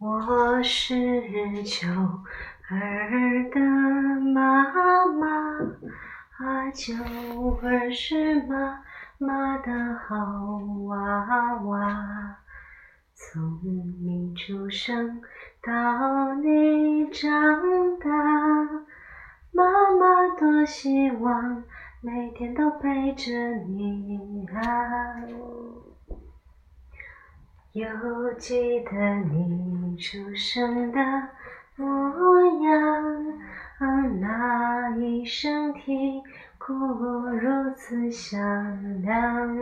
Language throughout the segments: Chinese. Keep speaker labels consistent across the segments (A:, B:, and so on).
A: 我是九儿的妈妈，啊，秋儿是妈妈的好娃娃。从你出生到你长大，妈妈多希望每天都陪着你啊。犹记得你出生的模样，那一声啼哭如此响亮，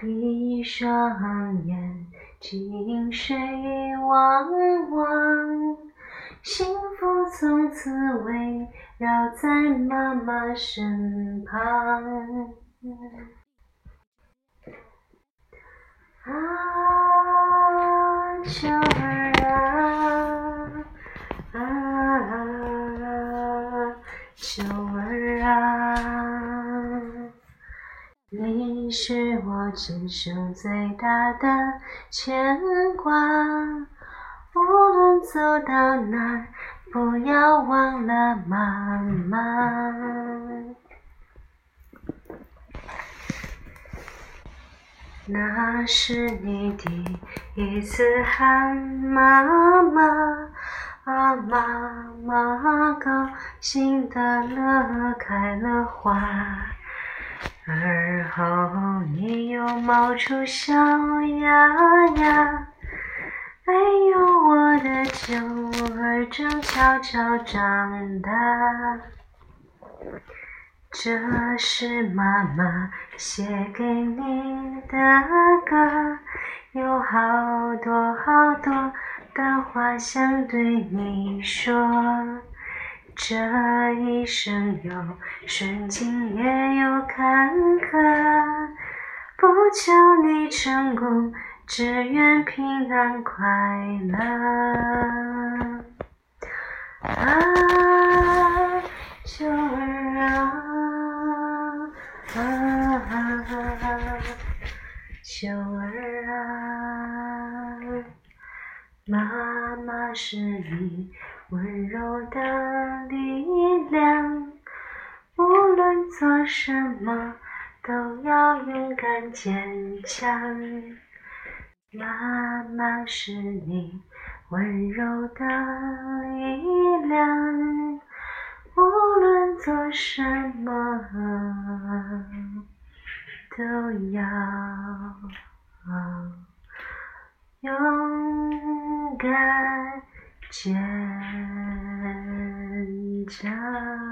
A: 一双眼睛水汪汪，幸福从此围绕在妈妈身旁。啊，秋儿啊，啊，秋儿啊，你是我今生最大的牵挂，无论走到哪儿，不要忘了妈妈。那是你第一次喊妈妈，啊，妈妈高兴的乐开了花，而后你又冒出小芽芽，哎呦，我的秋儿正悄悄长大。这是妈妈写给你的歌，有好多好多的话想对你说。这一生有顺境也有坎坷，不求你成功，只愿平安快乐。啊，秀儿啊，妈妈是你温柔的力量，无论做什么都要勇敢坚强。妈妈是你温柔的力量，无论做什么。都要勇敢坚强。